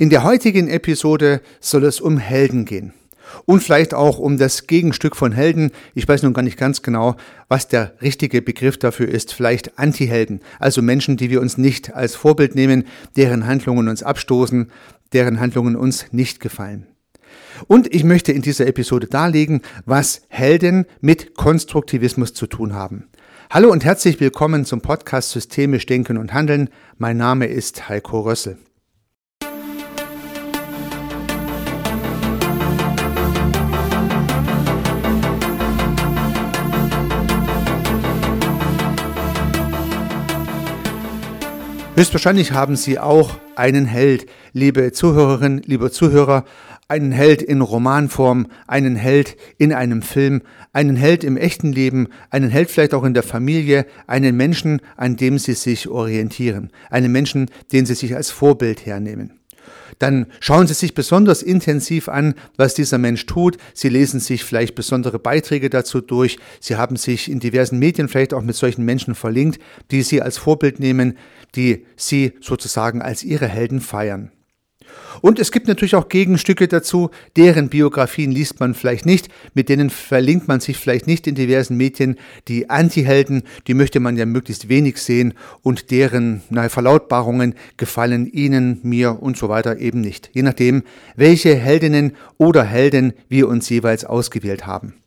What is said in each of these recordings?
In der heutigen Episode soll es um Helden gehen. Und vielleicht auch um das Gegenstück von Helden. Ich weiß nun gar nicht ganz genau, was der richtige Begriff dafür ist. Vielleicht Antihelden. Also Menschen, die wir uns nicht als Vorbild nehmen, deren Handlungen uns abstoßen, deren Handlungen uns nicht gefallen. Und ich möchte in dieser Episode darlegen, was Helden mit Konstruktivismus zu tun haben. Hallo und herzlich willkommen zum Podcast Systemisch Denken und Handeln. Mein Name ist Heiko Rössel. Höchstwahrscheinlich haben Sie auch einen Held, liebe Zuhörerinnen, liebe Zuhörer, einen Held in Romanform, einen Held in einem Film, einen Held im echten Leben, einen Held vielleicht auch in der Familie, einen Menschen, an dem Sie sich orientieren, einen Menschen, den Sie sich als Vorbild hernehmen dann schauen Sie sich besonders intensiv an, was dieser Mensch tut. Sie lesen sich vielleicht besondere Beiträge dazu durch. Sie haben sich in diversen Medien vielleicht auch mit solchen Menschen verlinkt, die Sie als Vorbild nehmen, die Sie sozusagen als Ihre Helden feiern. Und es gibt natürlich auch Gegenstücke dazu, deren Biografien liest man vielleicht nicht, mit denen verlinkt man sich vielleicht nicht in diversen Medien. Die Antihelden, die möchte man ja möglichst wenig sehen und deren na, Verlautbarungen gefallen Ihnen, mir und so weiter eben nicht. Je nachdem, welche Heldinnen oder Helden wir uns jeweils ausgewählt haben.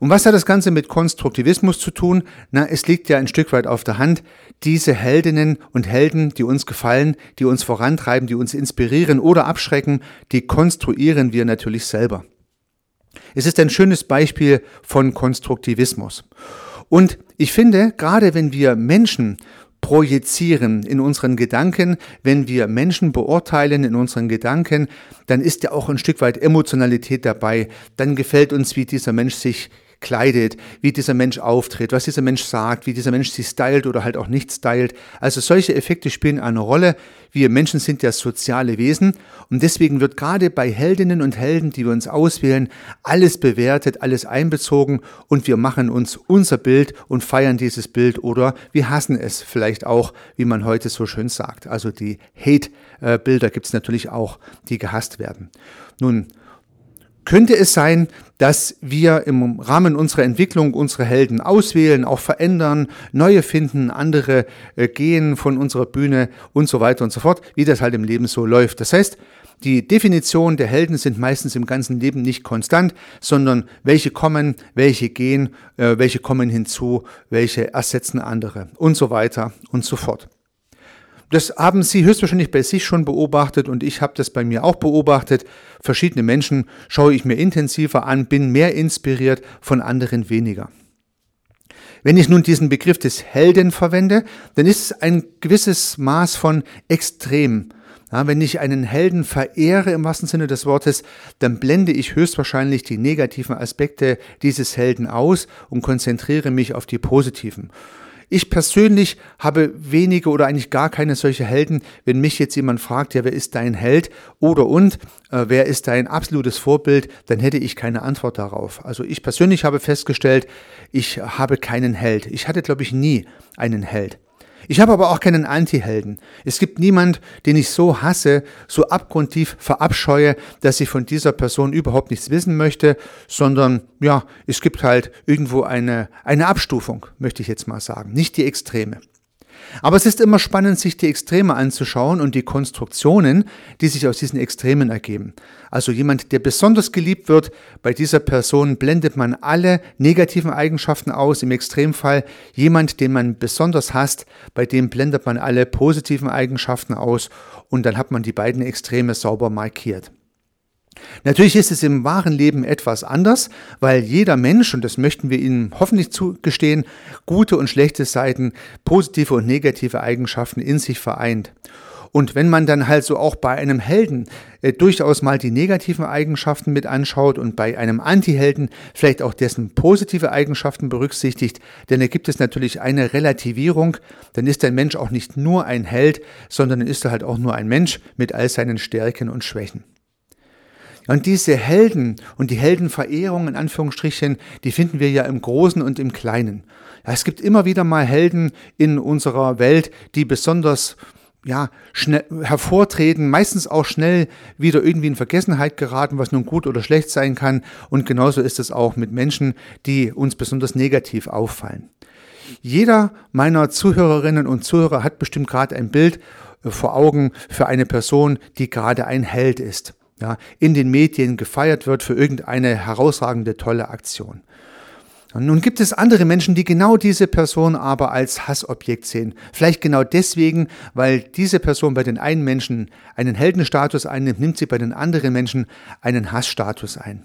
Und was hat das Ganze mit Konstruktivismus zu tun? Na, es liegt ja ein Stück weit auf der Hand. Diese Heldinnen und Helden, die uns gefallen, die uns vorantreiben, die uns inspirieren oder abschrecken, die konstruieren wir natürlich selber. Es ist ein schönes Beispiel von Konstruktivismus. Und ich finde, gerade wenn wir Menschen projizieren in unseren Gedanken, wenn wir Menschen beurteilen in unseren Gedanken, dann ist ja auch ein Stück weit Emotionalität dabei. Dann gefällt uns, wie dieser Mensch sich kleidet, wie dieser Mensch auftritt, was dieser Mensch sagt, wie dieser Mensch sich stylt oder halt auch nicht stylt. Also solche Effekte spielen eine Rolle. Wir Menschen sind ja soziale Wesen und deswegen wird gerade bei Heldinnen und Helden, die wir uns auswählen, alles bewertet, alles einbezogen und wir machen uns unser Bild und feiern dieses Bild oder wir hassen es vielleicht auch, wie man heute so schön sagt. Also die Hate-Bilder gibt es natürlich auch, die gehasst werden. Nun, könnte es sein, dass wir im Rahmen unserer Entwicklung unsere Helden auswählen, auch verändern, neue finden, andere äh, gehen von unserer Bühne und so weiter und so fort, wie das halt im Leben so läuft. Das heißt, die Definition der Helden sind meistens im ganzen Leben nicht konstant, sondern welche kommen, welche gehen, äh, welche kommen hinzu, welche ersetzen andere und so weiter und so fort. Das haben Sie höchstwahrscheinlich bei sich schon beobachtet und ich habe das bei mir auch beobachtet. Verschiedene Menschen schaue ich mir intensiver an, bin mehr inspiriert, von anderen weniger. Wenn ich nun diesen Begriff des Helden verwende, dann ist es ein gewisses Maß von Extrem. Ja, wenn ich einen Helden verehre im wahrsten Sinne des Wortes, dann blende ich höchstwahrscheinlich die negativen Aspekte dieses Helden aus und konzentriere mich auf die positiven. Ich persönlich habe wenige oder eigentlich gar keine solche Helden. Wenn mich jetzt jemand fragt, ja, wer ist dein Held oder und äh, wer ist dein absolutes Vorbild, dann hätte ich keine Antwort darauf. Also ich persönlich habe festgestellt, ich habe keinen Held. Ich hatte, glaube ich, nie einen Held. Ich habe aber auch keinen Anti-Helden. Es gibt niemand, den ich so hasse, so abgrundtief verabscheue, dass ich von dieser Person überhaupt nichts wissen möchte, sondern ja, es gibt halt irgendwo eine, eine Abstufung, möchte ich jetzt mal sagen, nicht die Extreme. Aber es ist immer spannend, sich die Extreme anzuschauen und die Konstruktionen, die sich aus diesen Extremen ergeben. Also jemand, der besonders geliebt wird, bei dieser Person blendet man alle negativen Eigenschaften aus. Im Extremfall jemand, den man besonders hasst, bei dem blendet man alle positiven Eigenschaften aus und dann hat man die beiden Extreme sauber markiert. Natürlich ist es im wahren Leben etwas anders, weil jeder Mensch, und das möchten wir Ihnen hoffentlich zugestehen, gute und schlechte Seiten, positive und negative Eigenschaften in sich vereint. Und wenn man dann halt so auch bei einem Helden äh, durchaus mal die negativen Eigenschaften mit anschaut und bei einem Antihelden vielleicht auch dessen positive Eigenschaften berücksichtigt, dann ergibt es natürlich eine Relativierung. Dann ist der Mensch auch nicht nur ein Held, sondern ist er halt auch nur ein Mensch mit all seinen Stärken und Schwächen. Und diese Helden und die Heldenverehrung in Anführungsstrichen, die finden wir ja im Großen und im Kleinen. Es gibt immer wieder mal Helden in unserer Welt, die besonders ja, schnell hervortreten, meistens auch schnell wieder irgendwie in Vergessenheit geraten, was nun gut oder schlecht sein kann. Und genauso ist es auch mit Menschen, die uns besonders negativ auffallen. Jeder meiner Zuhörerinnen und Zuhörer hat bestimmt gerade ein Bild vor Augen für eine Person, die gerade ein Held ist, ja, in den Medien gefeiert wird für irgendeine herausragende, tolle Aktion. Und nun gibt es andere Menschen, die genau diese Person aber als Hassobjekt sehen. Vielleicht genau deswegen, weil diese Person bei den einen Menschen einen Heldenstatus einnimmt, nimmt sie bei den anderen Menschen einen Hassstatus ein.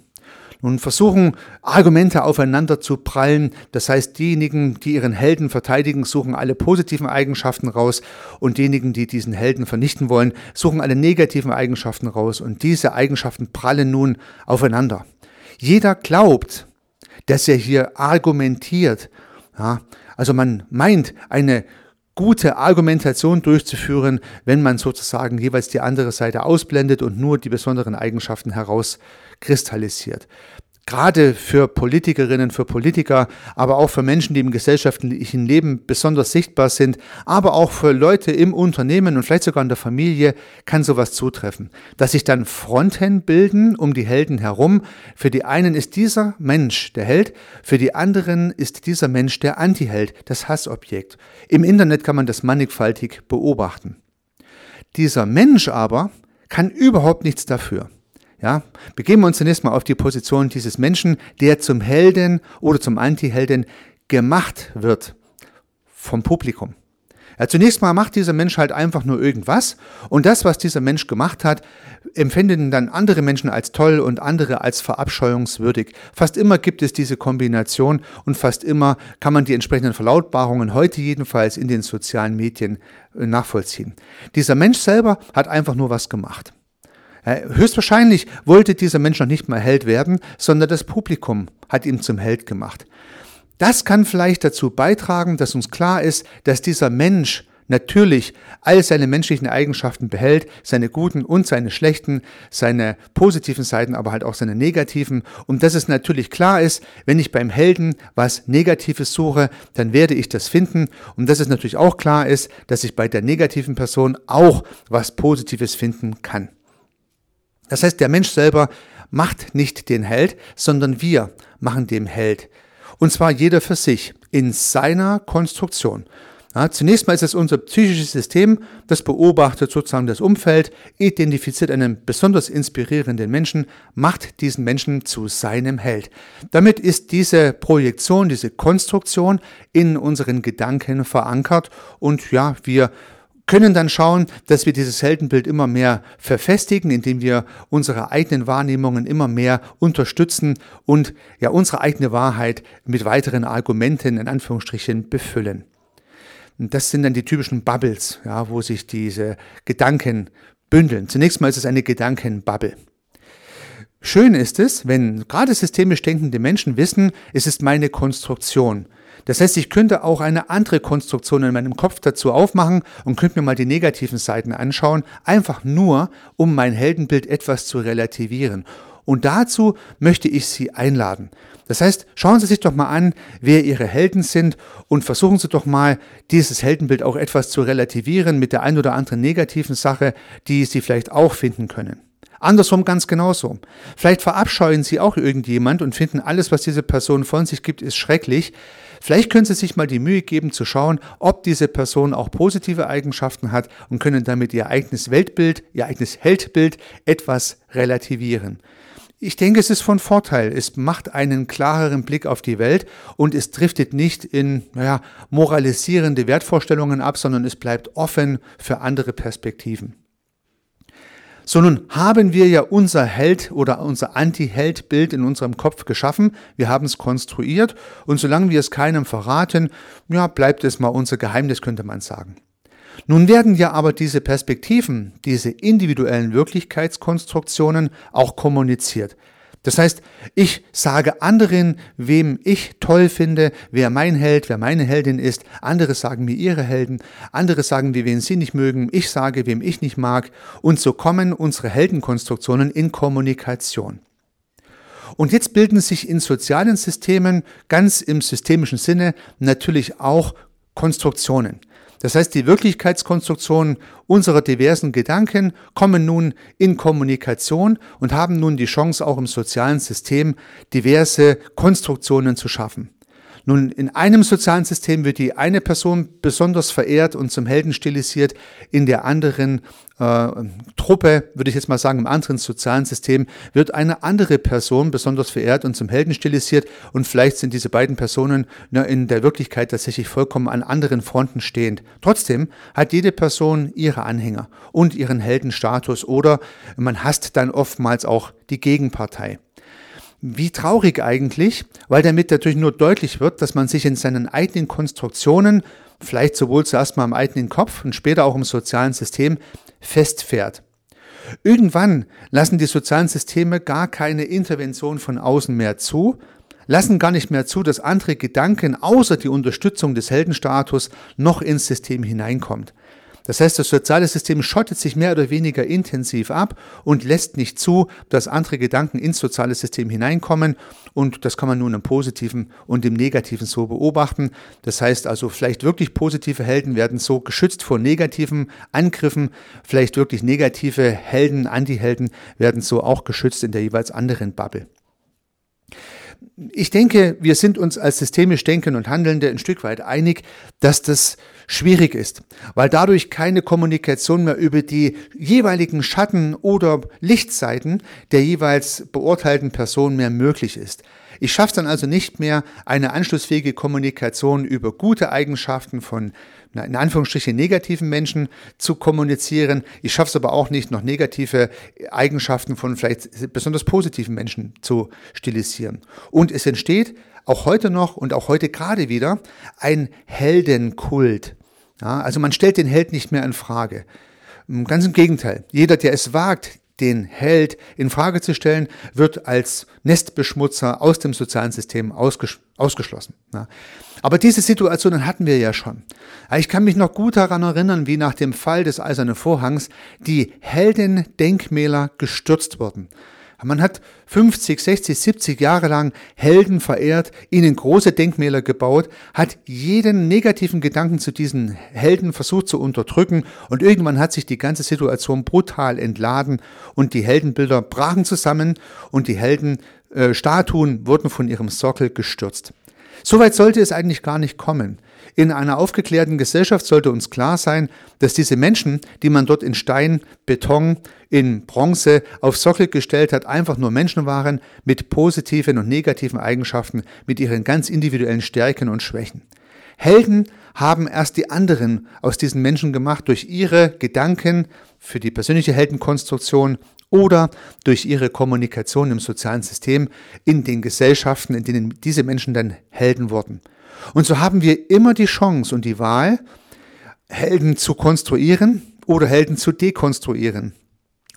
Nun versuchen Argumente aufeinander zu prallen. Das heißt, diejenigen, die ihren Helden verteidigen, suchen alle positiven Eigenschaften raus und diejenigen, die diesen Helden vernichten wollen, suchen alle negativen Eigenschaften raus und diese Eigenschaften prallen nun aufeinander. Jeder glaubt, dass er hier argumentiert. Ja, also man meint, eine gute Argumentation durchzuführen, wenn man sozusagen jeweils die andere Seite ausblendet und nur die besonderen Eigenschaften herauskristallisiert gerade für Politikerinnen, für Politiker, aber auch für Menschen, die im gesellschaftlichen Leben besonders sichtbar sind, aber auch für Leute im Unternehmen und vielleicht sogar in der Familie kann sowas zutreffen. Dass sich dann Fronten bilden um die Helden herum. Für die einen ist dieser Mensch der Held, für die anderen ist dieser Mensch der Antiheld, das Hassobjekt. Im Internet kann man das mannigfaltig beobachten. Dieser Mensch aber kann überhaupt nichts dafür. Ja, begeben wir uns zunächst mal auf die Position dieses Menschen, der zum Helden oder zum Antihelden gemacht wird vom Publikum. Ja, zunächst mal macht dieser Mensch halt einfach nur irgendwas und das, was dieser Mensch gemacht hat, empfinden dann andere Menschen als toll und andere als verabscheuungswürdig. Fast immer gibt es diese Kombination und fast immer kann man die entsprechenden Verlautbarungen heute jedenfalls in den sozialen Medien äh, nachvollziehen. Dieser Mensch selber hat einfach nur was gemacht. Höchstwahrscheinlich wollte dieser Mensch noch nicht mal Held werden, sondern das Publikum hat ihn zum Held gemacht. Das kann vielleicht dazu beitragen, dass uns klar ist, dass dieser Mensch natürlich all seine menschlichen Eigenschaften behält, seine guten und seine schlechten, seine positiven Seiten, aber halt auch seine negativen. Und dass es natürlich klar ist, wenn ich beim Helden was Negatives suche, dann werde ich das finden. Und dass es natürlich auch klar ist, dass ich bei der negativen Person auch was Positives finden kann. Das heißt, der Mensch selber macht nicht den Held, sondern wir machen dem Held. Und zwar jeder für sich, in seiner Konstruktion. Ja, zunächst mal ist es unser psychisches System, das beobachtet sozusagen das Umfeld, identifiziert einen besonders inspirierenden Menschen, macht diesen Menschen zu seinem Held. Damit ist diese Projektion, diese Konstruktion in unseren Gedanken verankert und ja, wir können dann schauen, dass wir dieses Heldenbild immer mehr verfestigen, indem wir unsere eigenen Wahrnehmungen immer mehr unterstützen und ja unsere eigene Wahrheit mit weiteren Argumenten in Anführungsstrichen befüllen. Und das sind dann die typischen Bubbles, ja, wo sich diese Gedanken bündeln. Zunächst mal ist es eine Gedankenbubble. Schön ist es, wenn gerade systemisch denkende Menschen wissen, es ist meine Konstruktion. Das heißt, ich könnte auch eine andere Konstruktion in meinem Kopf dazu aufmachen und könnte mir mal die negativen Seiten anschauen, einfach nur, um mein Heldenbild etwas zu relativieren. Und dazu möchte ich Sie einladen. Das heißt, schauen Sie sich doch mal an, wer Ihre Helden sind und versuchen Sie doch mal, dieses Heldenbild auch etwas zu relativieren mit der ein oder anderen negativen Sache, die Sie vielleicht auch finden können. Andersrum ganz genauso. Vielleicht verabscheuen Sie auch irgendjemand und finden alles, was diese Person von sich gibt, ist schrecklich. Vielleicht können Sie sich mal die Mühe geben zu schauen, ob diese Person auch positive Eigenschaften hat und können damit Ihr eigenes Weltbild, Ihr eigenes Heldbild etwas relativieren. Ich denke, es ist von Vorteil. Es macht einen klareren Blick auf die Welt und es driftet nicht in naja, moralisierende Wertvorstellungen ab, sondern es bleibt offen für andere Perspektiven. So nun haben wir ja unser Held oder unser Anti-Held-Bild in unserem Kopf geschaffen. Wir haben es konstruiert und solange wir es keinem verraten, ja, bleibt es mal unser Geheimnis, könnte man sagen. Nun werden ja aber diese Perspektiven, diese individuellen Wirklichkeitskonstruktionen auch kommuniziert. Das heißt, ich sage anderen, wem ich toll finde, wer mein Held, wer meine Heldin ist. Andere sagen mir ihre Helden. Andere sagen mir, wen sie nicht mögen. Ich sage, wem ich nicht mag. Und so kommen unsere Heldenkonstruktionen in Kommunikation. Und jetzt bilden sich in sozialen Systemen ganz im systemischen Sinne natürlich auch Konstruktionen. Das heißt, die Wirklichkeitskonstruktionen unserer diversen Gedanken kommen nun in Kommunikation und haben nun die Chance, auch im sozialen System diverse Konstruktionen zu schaffen. Nun, in einem sozialen System wird die eine Person besonders verehrt und zum Helden stilisiert, in der anderen äh, Truppe, würde ich jetzt mal sagen, im anderen sozialen System wird eine andere Person besonders verehrt und zum Helden stilisiert und vielleicht sind diese beiden Personen ne, in der Wirklichkeit tatsächlich vollkommen an anderen Fronten stehend. Trotzdem hat jede Person ihre Anhänger und ihren Heldenstatus oder man hasst dann oftmals auch die Gegenpartei. Wie traurig eigentlich, weil damit natürlich nur deutlich wird, dass man sich in seinen eigenen Konstruktionen, vielleicht sowohl zuerst mal im eigenen Kopf und später auch im sozialen System, festfährt. Irgendwann lassen die sozialen Systeme gar keine Intervention von außen mehr zu, lassen gar nicht mehr zu, dass andere Gedanken außer die Unterstützung des Heldenstatus noch ins System hineinkommt. Das heißt, das soziale System schottet sich mehr oder weniger intensiv ab und lässt nicht zu, dass andere Gedanken ins soziale System hineinkommen. Und das kann man nun im Positiven und im Negativen so beobachten. Das heißt also, vielleicht wirklich positive Helden werden so geschützt vor negativen Angriffen. Vielleicht wirklich negative Helden, Antihelden werden so auch geschützt in der jeweils anderen Bubble. Ich denke, wir sind uns als systemisch Denkende und Handelnde ein Stück weit einig, dass das schwierig ist, weil dadurch keine Kommunikation mehr über die jeweiligen Schatten oder Lichtseiten der jeweils beurteilten Person mehr möglich ist. Ich schaffe dann also nicht mehr, eine anschlussfähige Kommunikation über gute Eigenschaften von in Anführungsstrichen negativen Menschen zu kommunizieren. Ich schaffe es aber auch nicht, noch negative Eigenschaften von vielleicht besonders positiven Menschen zu stilisieren. Und es entsteht auch heute noch und auch heute gerade wieder ein Heldenkult. Ja, also man stellt den Held nicht mehr in Frage. Ganz im Gegenteil. Jeder, der es wagt, den Held in Frage zu stellen, wird als Nestbeschmutzer aus dem sozialen System ausges ausgeschlossen. Ja. Aber diese Situationen hatten wir ja schon. Ich kann mich noch gut daran erinnern, wie nach dem Fall des Eisernen Vorhangs die Heldendenkmäler gestürzt wurden. Man hat 50, 60, 70 Jahre lang Helden verehrt, ihnen große Denkmäler gebaut, hat jeden negativen Gedanken zu diesen Helden versucht zu unterdrücken und irgendwann hat sich die ganze Situation brutal entladen und die Heldenbilder brachen zusammen und die Heldenstatuen äh, wurden von ihrem Sockel gestürzt. Soweit sollte es eigentlich gar nicht kommen. In einer aufgeklärten Gesellschaft sollte uns klar sein, dass diese Menschen, die man dort in Stein, Beton, in Bronze auf Sockel gestellt hat, einfach nur Menschen waren mit positiven und negativen Eigenschaften, mit ihren ganz individuellen Stärken und Schwächen. Helden haben erst die anderen aus diesen Menschen gemacht durch ihre Gedanken für die persönliche Heldenkonstruktion oder durch ihre Kommunikation im sozialen System in den Gesellschaften, in denen diese Menschen dann Helden wurden. Und so haben wir immer die Chance und die Wahl, Helden zu konstruieren oder Helden zu dekonstruieren.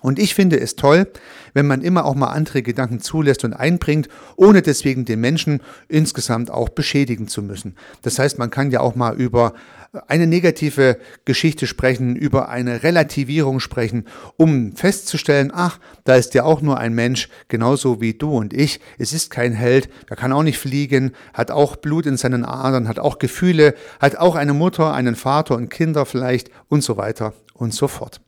Und ich finde es toll, wenn man immer auch mal andere Gedanken zulässt und einbringt, ohne deswegen den Menschen insgesamt auch beschädigen zu müssen. Das heißt, man kann ja auch mal über eine negative Geschichte sprechen, über eine Relativierung sprechen, um festzustellen, ach, da ist ja auch nur ein Mensch, genauso wie du und ich. Es ist kein Held, der kann auch nicht fliegen, hat auch Blut in seinen Adern, hat auch Gefühle, hat auch eine Mutter, einen Vater und Kinder vielleicht und so weiter und so fort.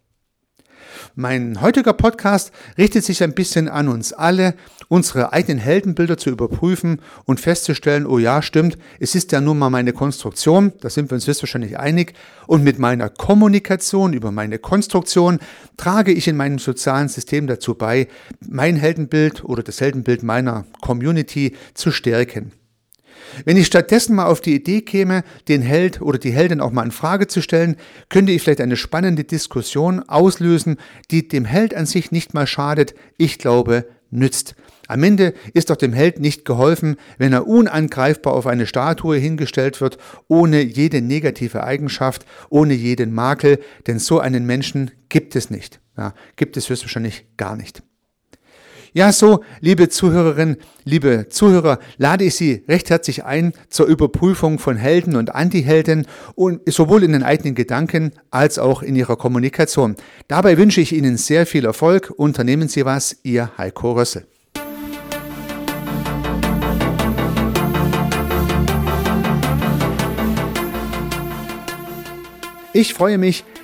Mein heutiger Podcast richtet sich ein bisschen an uns alle, unsere eigenen Heldenbilder zu überprüfen und festzustellen, oh ja, stimmt, es ist ja nun mal meine Konstruktion, da sind wir uns höchstwahrscheinlich einig, und mit meiner Kommunikation über meine Konstruktion trage ich in meinem sozialen System dazu bei, mein Heldenbild oder das Heldenbild meiner Community zu stärken. Wenn ich stattdessen mal auf die Idee käme, den Held oder die Heldin auch mal in Frage zu stellen, könnte ich vielleicht eine spannende Diskussion auslösen, die dem Held an sich nicht mal schadet, ich glaube, nützt. Am Ende ist doch dem Held nicht geholfen, wenn er unangreifbar auf eine Statue hingestellt wird, ohne jede negative Eigenschaft, ohne jeden Makel, denn so einen Menschen gibt es nicht. Ja, gibt es höchstwahrscheinlich gar nicht. Ja, so, liebe Zuhörerinnen, liebe Zuhörer, lade ich Sie recht herzlich ein zur Überprüfung von Helden und Antihelden und sowohl in den eigenen Gedanken als auch in Ihrer Kommunikation. Dabei wünsche ich Ihnen sehr viel Erfolg. Unternehmen Sie was, Ihr Heiko Rössel. Ich freue mich,